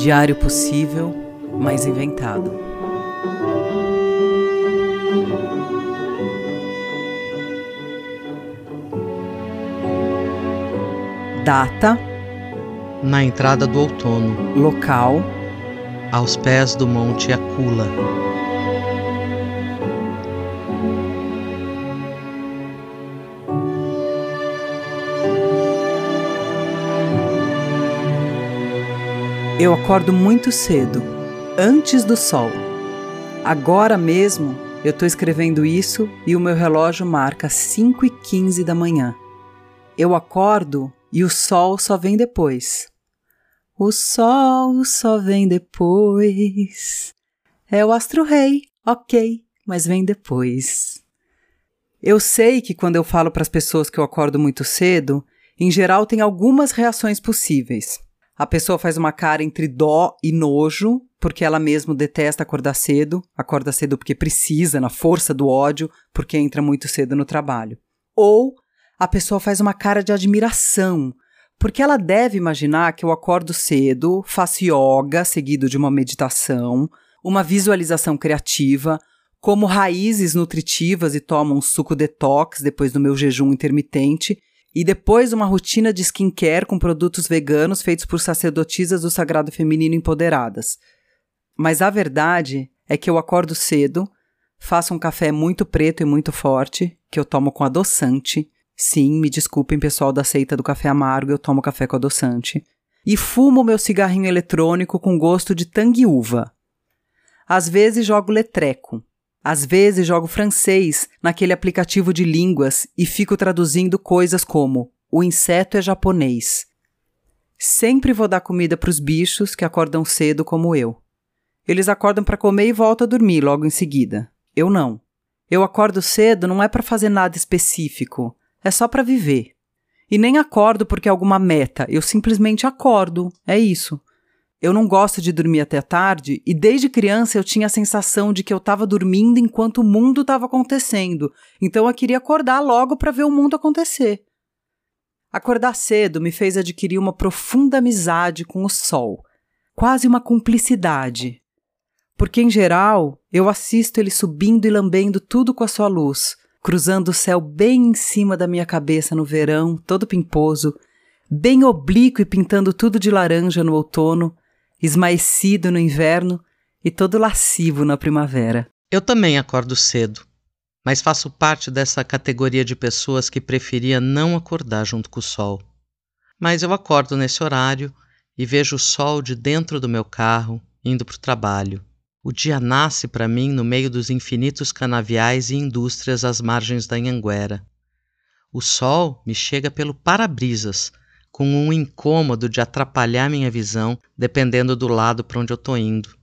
Diário possível, mas inventado. Data. Na entrada do outono. Local. Aos pés do Monte Acula. Eu acordo muito cedo, antes do sol. Agora mesmo eu estou escrevendo isso e o meu relógio marca 5 e 15 da manhã. Eu acordo e o sol só vem depois. O sol só vem depois. É o astro-rei, ok, mas vem depois. Eu sei que quando eu falo para as pessoas que eu acordo muito cedo, em geral tem algumas reações possíveis. A pessoa faz uma cara entre dó e nojo, porque ela mesmo detesta acordar cedo, acorda cedo porque precisa, na força do ódio, porque entra muito cedo no trabalho. Ou a pessoa faz uma cara de admiração, porque ela deve imaginar que eu acordo cedo, faço yoga seguido de uma meditação, uma visualização criativa, como raízes nutritivas e tomo um suco detox depois do meu jejum intermitente e depois uma rotina de skincare com produtos veganos feitos por sacerdotisas do Sagrado Feminino empoderadas. Mas a verdade é que eu acordo cedo, faço um café muito preto e muito forte, que eu tomo com adoçante. Sim, me desculpem, pessoal da seita do café amargo, eu tomo café com adoçante. E fumo meu cigarrinho eletrônico com gosto de tangue-uva. Às vezes jogo letreco, às vezes jogo francês naquele aplicativo de línguas e fico traduzindo coisas como o inseto é japonês. Sempre vou dar comida para os bichos que acordam cedo como eu. Eles acordam para comer e voltam a dormir logo em seguida. Eu não. Eu acordo cedo não é para fazer nada específico, é só para viver. E nem acordo porque é alguma meta, eu simplesmente acordo, é isso. Eu não gosto de dormir até tarde e desde criança eu tinha a sensação de que eu estava dormindo enquanto o mundo estava acontecendo, então eu queria acordar logo para ver o mundo acontecer. Acordar cedo me fez adquirir uma profunda amizade com o sol, quase uma cumplicidade. Porque, em geral, eu assisto ele subindo e lambendo tudo com a sua luz, cruzando o céu bem em cima da minha cabeça no verão, todo pimposo, bem oblíquo e pintando tudo de laranja no outono, esmaecido no inverno e todo lascivo na primavera. Eu também acordo cedo, mas faço parte dessa categoria de pessoas que preferia não acordar junto com o sol. Mas eu acordo nesse horário e vejo o sol de dentro do meu carro indo para o trabalho. O dia nasce para mim no meio dos infinitos canaviais e indústrias às margens da Anhanguera. O sol me chega pelo para-brisas, com um incômodo de atrapalhar minha visão, dependendo do lado para onde eu estou indo.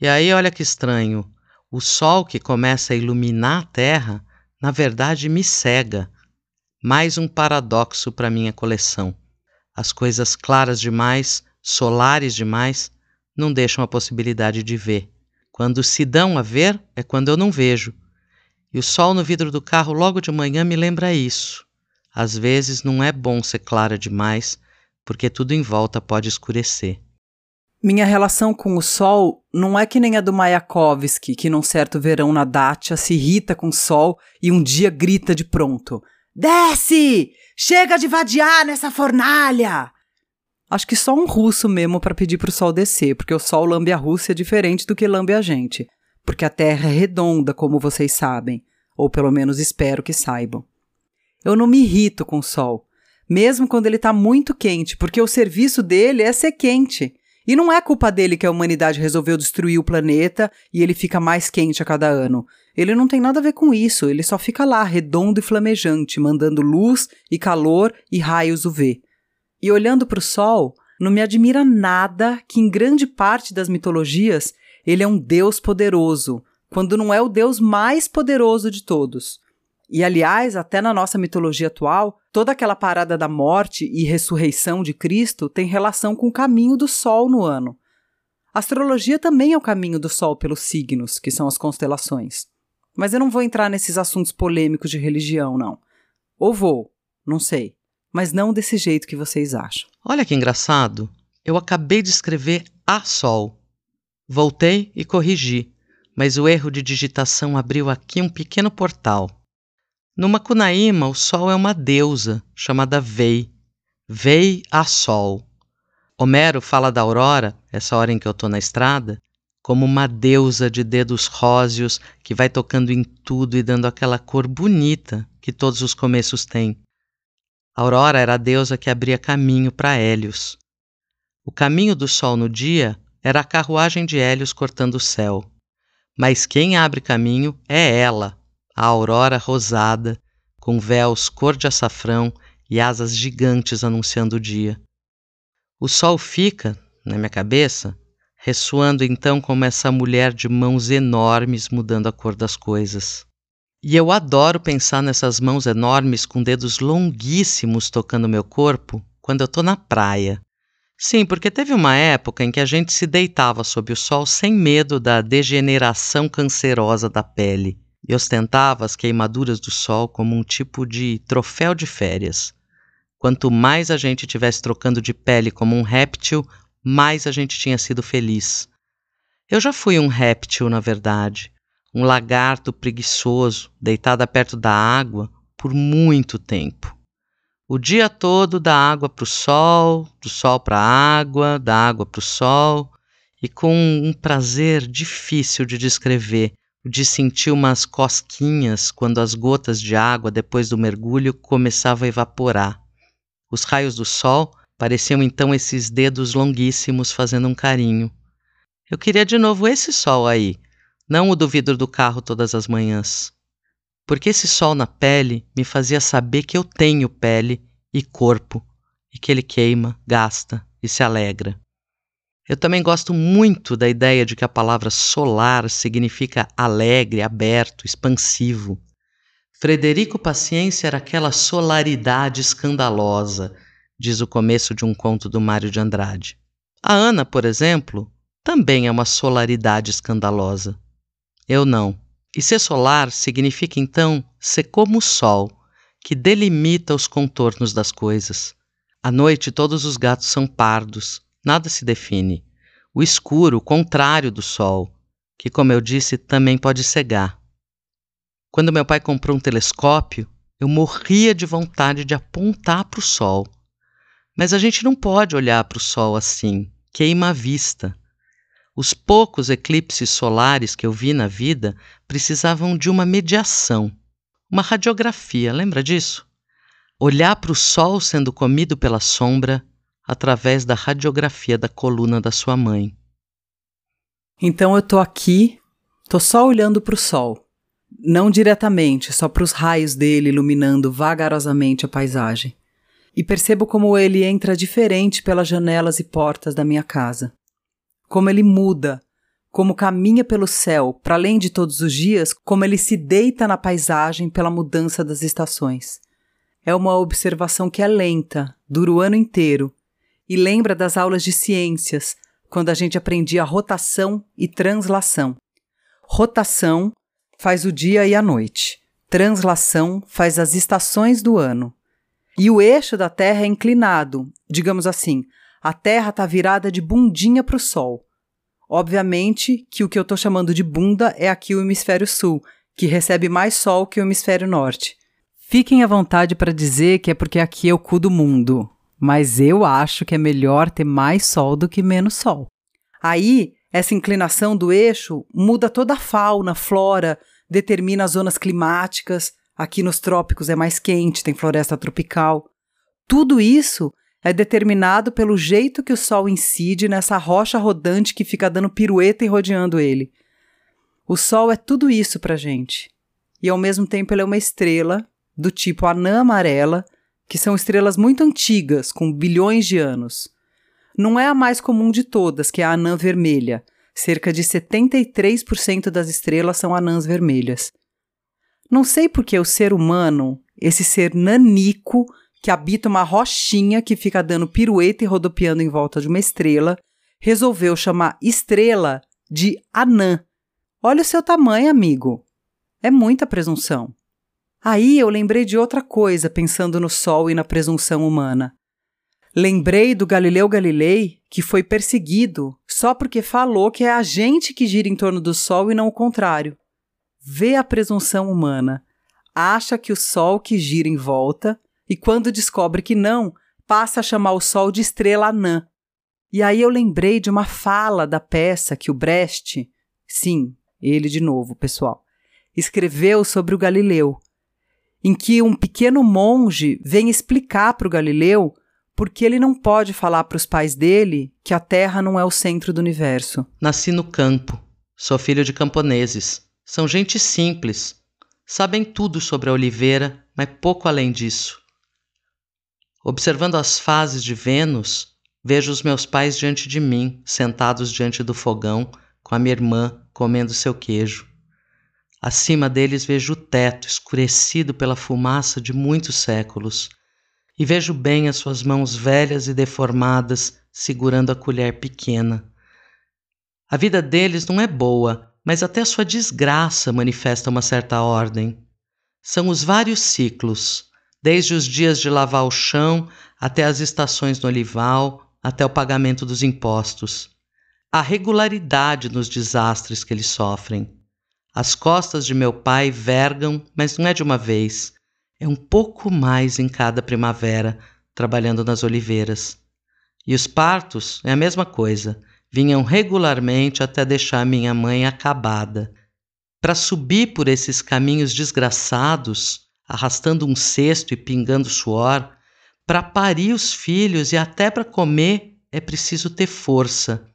E aí, olha que estranho, o sol que começa a iluminar a Terra, na verdade me cega. Mais um paradoxo para minha coleção. As coisas claras demais, solares demais, não deixam a possibilidade de ver. Quando se dão a ver, é quando eu não vejo. E o sol no vidro do carro logo de manhã me lembra isso. Às vezes não é bom ser clara demais, porque tudo em volta pode escurecer. Minha relação com o sol não é que nem a do Mayakovsky, que num certo verão na Dacia se irrita com o sol e um dia grita de pronto: Desce! Chega de vadiar nessa fornalha! Acho que só um russo mesmo para pedir pro sol descer, porque o sol lambe a Rússia diferente do que lambe a gente. Porque a Terra é redonda, como vocês sabem, ou pelo menos espero que saibam. Eu não me irrito com o sol, mesmo quando ele está muito quente, porque o serviço dele é ser quente. E não é culpa dele que a humanidade resolveu destruir o planeta e ele fica mais quente a cada ano. Ele não tem nada a ver com isso, ele só fica lá, redondo e flamejante, mandando luz e calor e raios UV. E olhando para o Sol, não me admira nada que, em grande parte das mitologias, ele é um deus poderoso, quando não é o deus mais poderoso de todos. E aliás, até na nossa mitologia atual, toda aquela parada da morte e ressurreição de Cristo tem relação com o caminho do Sol no ano. A astrologia também é o caminho do Sol pelos signos, que são as constelações. Mas eu não vou entrar nesses assuntos polêmicos de religião, não. Ou vou, não sei. Mas não desse jeito que vocês acham. Olha que engraçado. Eu acabei de escrever a sol. Voltei e corrigi, mas o erro de digitação abriu aqui um pequeno portal. No Macunaíma, o sol é uma deusa chamada Vei. Vei a sol. Homero fala da aurora, essa hora em que eu estou na estrada, como uma deusa de dedos róseos que vai tocando em tudo e dando aquela cor bonita que todos os começos têm. A Aurora era a deusa que abria caminho para Hélios. O caminho do sol no dia era a carruagem de Hélios cortando o céu. Mas quem abre caminho é ela, a aurora rosada, com véus cor de açafrão e asas gigantes anunciando o dia. O sol fica, na minha cabeça, ressoando então como essa mulher de mãos enormes mudando a cor das coisas. E eu adoro pensar nessas mãos enormes com dedos longuíssimos tocando meu corpo quando eu estou na praia. Sim, porque teve uma época em que a gente se deitava sob o sol sem medo da degeneração cancerosa da pele e ostentava as queimaduras do sol como um tipo de troféu de férias. Quanto mais a gente tivesse trocando de pele como um réptil, mais a gente tinha sido feliz. Eu já fui um réptil, na verdade, um lagarto preguiçoso, deitada perto da água por muito tempo. O dia todo da água para o sol, do sol para a água, da água para o sol, e com um prazer difícil de descrever, de sentir umas cosquinhas quando as gotas de água depois do mergulho começavam a evaporar. Os raios do sol Pareciam então esses dedos longuíssimos fazendo um carinho. Eu queria de novo esse sol aí, não o do vidro do carro todas as manhãs. Porque esse sol na pele me fazia saber que eu tenho pele e corpo, e que ele queima, gasta e se alegra. Eu também gosto muito da ideia de que a palavra solar significa alegre, aberto, expansivo. Frederico Paciência era aquela solaridade escandalosa, diz o começo de um conto do Mário de Andrade. A Ana, por exemplo, também é uma solaridade escandalosa. Eu não. E ser solar significa então ser como o sol, que delimita os contornos das coisas. À noite todos os gatos são pardos, nada se define. O escuro, o contrário do sol, que, como eu disse, também pode cegar. Quando meu pai comprou um telescópio, eu morria de vontade de apontar para o sol mas a gente não pode olhar para o Sol assim, queima a vista. Os poucos eclipses solares que eu vi na vida precisavam de uma mediação, uma radiografia, lembra disso? Olhar para o Sol sendo comido pela sombra através da radiografia da coluna da sua mãe. Então eu tô aqui, tô só olhando para o Sol. Não diretamente, só para os raios dele iluminando vagarosamente a paisagem e percebo como ele entra diferente pelas janelas e portas da minha casa. Como ele muda, como caminha pelo céu, para além de todos os dias, como ele se deita na paisagem pela mudança das estações. É uma observação que é lenta, dura o ano inteiro, e lembra das aulas de ciências, quando a gente aprendia rotação e translação. Rotação faz o dia e a noite. Translação faz as estações do ano. E o eixo da Terra é inclinado, digamos assim, a Terra está virada de bundinha para o Sol. Obviamente que o que eu estou chamando de bunda é aqui o hemisfério sul, que recebe mais Sol que o hemisfério norte. Fiquem à vontade para dizer que é porque aqui é o cu do mundo, mas eu acho que é melhor ter mais Sol do que menos Sol. Aí, essa inclinação do eixo muda toda a fauna, flora, determina as zonas climáticas, Aqui nos trópicos é mais quente, tem floresta tropical. Tudo isso é determinado pelo jeito que o Sol incide nessa rocha rodante que fica dando pirueta e rodeando ele. O Sol é tudo isso para gente. E ao mesmo tempo ele é uma estrela do tipo anã amarela, que são estrelas muito antigas, com bilhões de anos. Não é a mais comum de todas, que é a anã vermelha. Cerca de 73% das estrelas são anãs vermelhas. Não sei porque o ser humano, esse ser nanico que habita uma rochinha que fica dando pirueta e rodopiando em volta de uma estrela, resolveu chamar estrela de anã. Olha o seu tamanho, amigo. É muita presunção. Aí eu lembrei de outra coisa pensando no Sol e na presunção humana. Lembrei do Galileu Galilei, que foi perseguido só porque falou que é a gente que gira em torno do Sol e não o contrário. Vê a presunção humana. Acha que o Sol que gira em volta e quando descobre que não, passa a chamar o Sol de estrela anã. E aí eu lembrei de uma fala da peça que o Brecht, sim, ele de novo, pessoal, escreveu sobre o Galileu, em que um pequeno monge vem explicar para o Galileu porque ele não pode falar para os pais dele que a Terra não é o centro do universo. Nasci no campo, sou filho de camponeses. São gente simples, sabem tudo sobre a oliveira, mas pouco além disso. Observando as fases de Vênus, vejo os meus pais diante de mim, sentados diante do fogão, com a minha irmã comendo seu queijo. Acima deles vejo o teto escurecido pela fumaça de muitos séculos, e vejo bem as suas mãos velhas e deformadas segurando a colher pequena. A vida deles não é boa, mas até a sua desgraça manifesta uma certa ordem. São os vários ciclos, desde os dias de lavar o chão até as estações no olival, até o pagamento dos impostos. A regularidade nos desastres que eles sofrem. As costas de meu pai vergam, mas não é de uma vez. É um pouco mais em cada primavera, trabalhando nas oliveiras. E os partos é a mesma coisa. Vinham regularmente até deixar minha mãe acabada. Para subir por esses caminhos desgraçados, arrastando um cesto e pingando suor, para parir os filhos e até para comer é preciso ter força.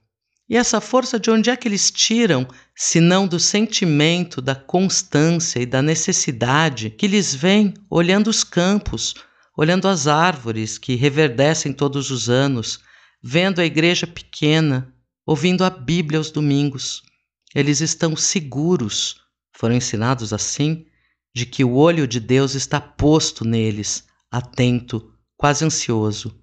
E essa força de onde é que eles tiram, se não do sentimento, da constância e da necessidade que lhes vem olhando os campos, olhando as árvores que reverdecem todos os anos, vendo a igreja pequena, ouvindo a Bíblia aos domingos. Eles estão seguros, foram ensinados assim, de que o olho de Deus está posto neles, atento, quase ansioso,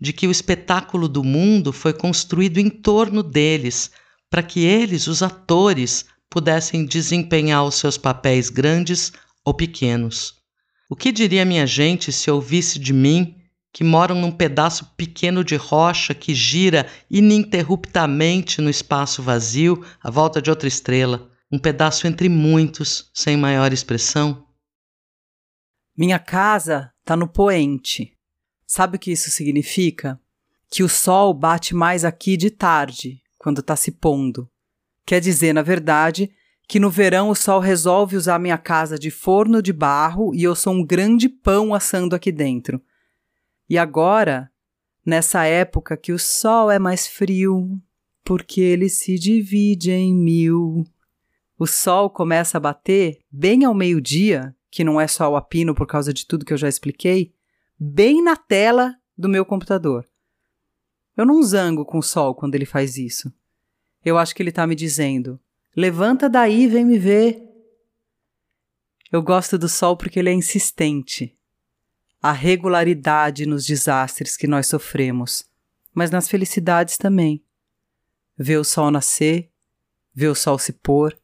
de que o espetáculo do mundo foi construído em torno deles, para que eles, os atores, pudessem desempenhar os seus papéis grandes ou pequenos. O que diria minha gente se ouvisse de mim que moram num pedaço pequeno de rocha que gira ininterruptamente no espaço vazio à volta de outra estrela? um pedaço entre muitos, sem maior expressão? Minha casa está no poente. Sabe o que isso significa? Que o sol bate mais aqui de tarde, quando está se pondo. Quer dizer, na verdade, que no verão o sol resolve usar minha casa de forno de barro e eu sou um grande pão assando aqui dentro. E agora, nessa época que o sol é mais frio, porque ele se divide em mil o sol começa a bater bem ao meio-dia, que não é só o apino por causa de tudo que eu já expliquei, bem na tela do meu computador. Eu não zango com o sol quando ele faz isso. Eu acho que ele está me dizendo: levanta daí vem me ver. Eu gosto do sol porque ele é insistente. A regularidade nos desastres que nós sofremos, mas nas felicidades também. Ver o sol nascer, ver o sol se pôr,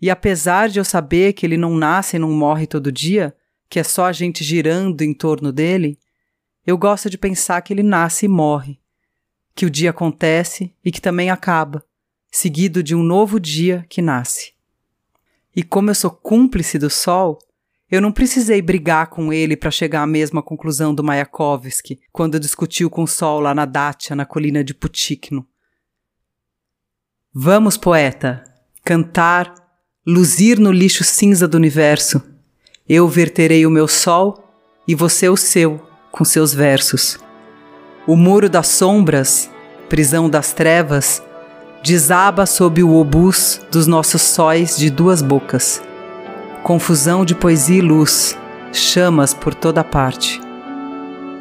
e apesar de eu saber que ele não nasce e não morre todo dia, que é só a gente girando em torno dele, eu gosto de pensar que ele nasce e morre, que o dia acontece e que também acaba, seguido de um novo dia que nasce. E como eu sou cúmplice do sol, eu não precisei brigar com ele para chegar à mesma conclusão do Mayakovsky quando discutiu com o sol lá na Dátia, na colina de Putikno. Vamos, poeta, cantar luzir no lixo cinza do universo. Eu verterei o meu sol e você o seu, com seus versos. O muro das sombras, prisão das trevas, desaba sob o obus dos nossos sóis de duas bocas. Confusão de poesia e luz, chamas por toda parte.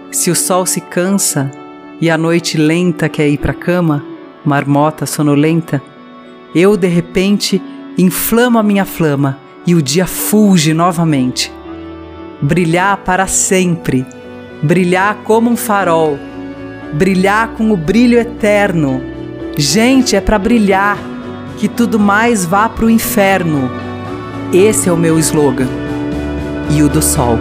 Se o sol se cansa e a noite lenta quer ir para cama, marmota sonolenta, eu de repente inflama a minha flama e o dia fulge novamente. Brilhar para sempre, brilhar como um farol, brilhar com o brilho eterno. Gente, é para brilhar, que tudo mais vá para o inferno. Esse é o meu slogan. E o do sol.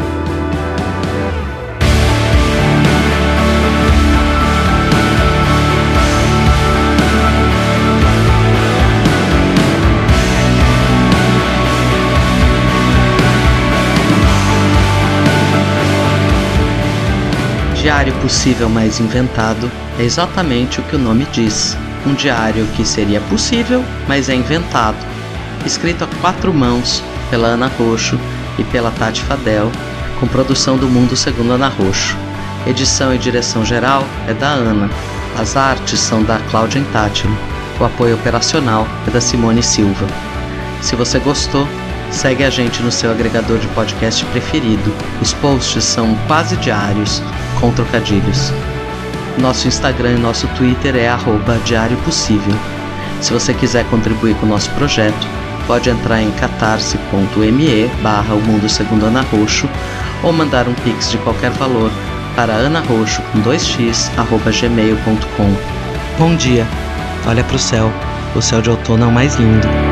Diário Possível Mais Inventado é exatamente o que o nome diz. Um diário que seria possível, mas é inventado. Escrito a quatro mãos pela Ana Roxo e pela Tati Fadel, com produção do Mundo Segundo Ana Roxo. Edição e direção geral é da Ana. As artes são da Cláudia Intátilo. O apoio operacional é da Simone Silva. Se você gostou, segue a gente no seu agregador de podcast preferido. Os posts são quase diários, com trocadilhos. Nosso Instagram e nosso Twitter é arroba Diário Possível. Se você quiser contribuir com o nosso projeto, pode entrar em catarse.me barra o mundo segundo Ana Roxo ou mandar um pix de qualquer valor para anarroxo com 2x arroba gmail.com. Bom dia, olha para o céu, o céu de outono é o mais lindo.